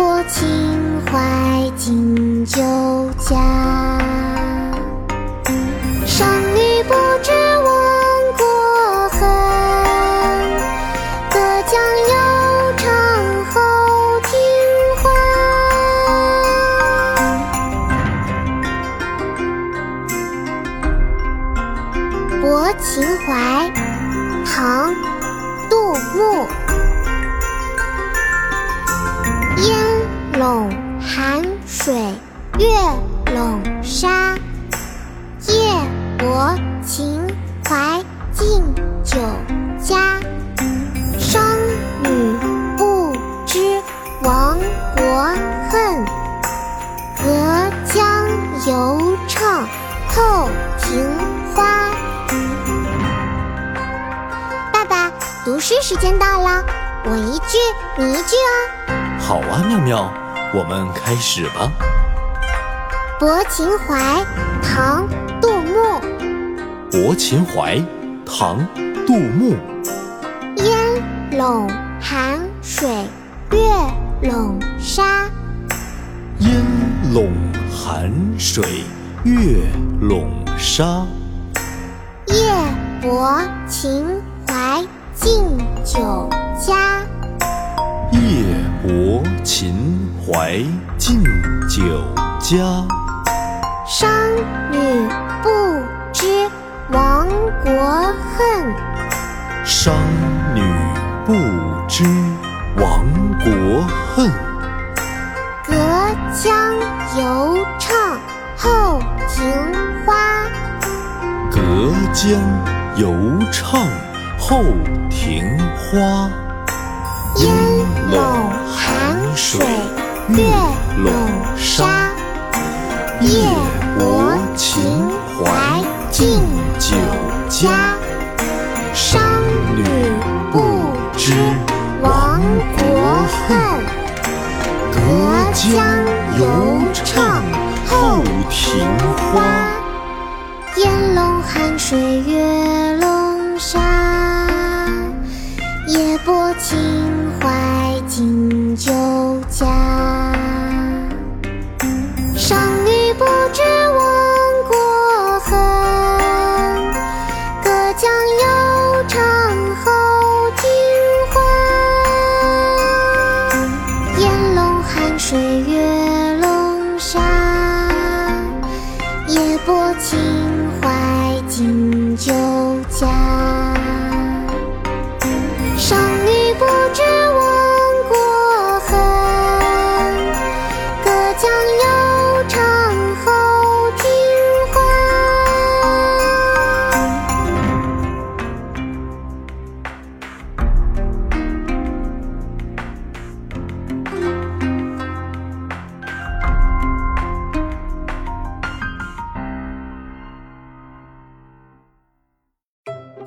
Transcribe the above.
泊秦淮敬酒家。商女不知亡国恨，隔江犹唱后庭花。泊秦淮，唐·杜牧。烟潭水月笼沙，夜泊秦淮近酒家。商女不知亡国恨，隔江犹唱后庭花。爸爸，读诗时间到了，我一句你一句哦。好啊，妙妙，我们开始吧。《泊秦淮》唐·杜牧。《泊秦淮》唐·杜牧。烟笼寒水月笼沙。烟笼寒水月笼沙。夜泊秦淮近酒家。夜泊秦淮近酒家。商女不知亡国恨。商女不知亡国恨。隔江犹唱后庭花。隔江犹唱后庭花。烟笼寒水月笼沙，夜泊秦淮近酒家。商女不知亡国恨，隔江犹唱后庭花。烟笼寒水月隔江犹唱后庭花。烟笼寒水月笼沙，夜泊秦淮近酒家。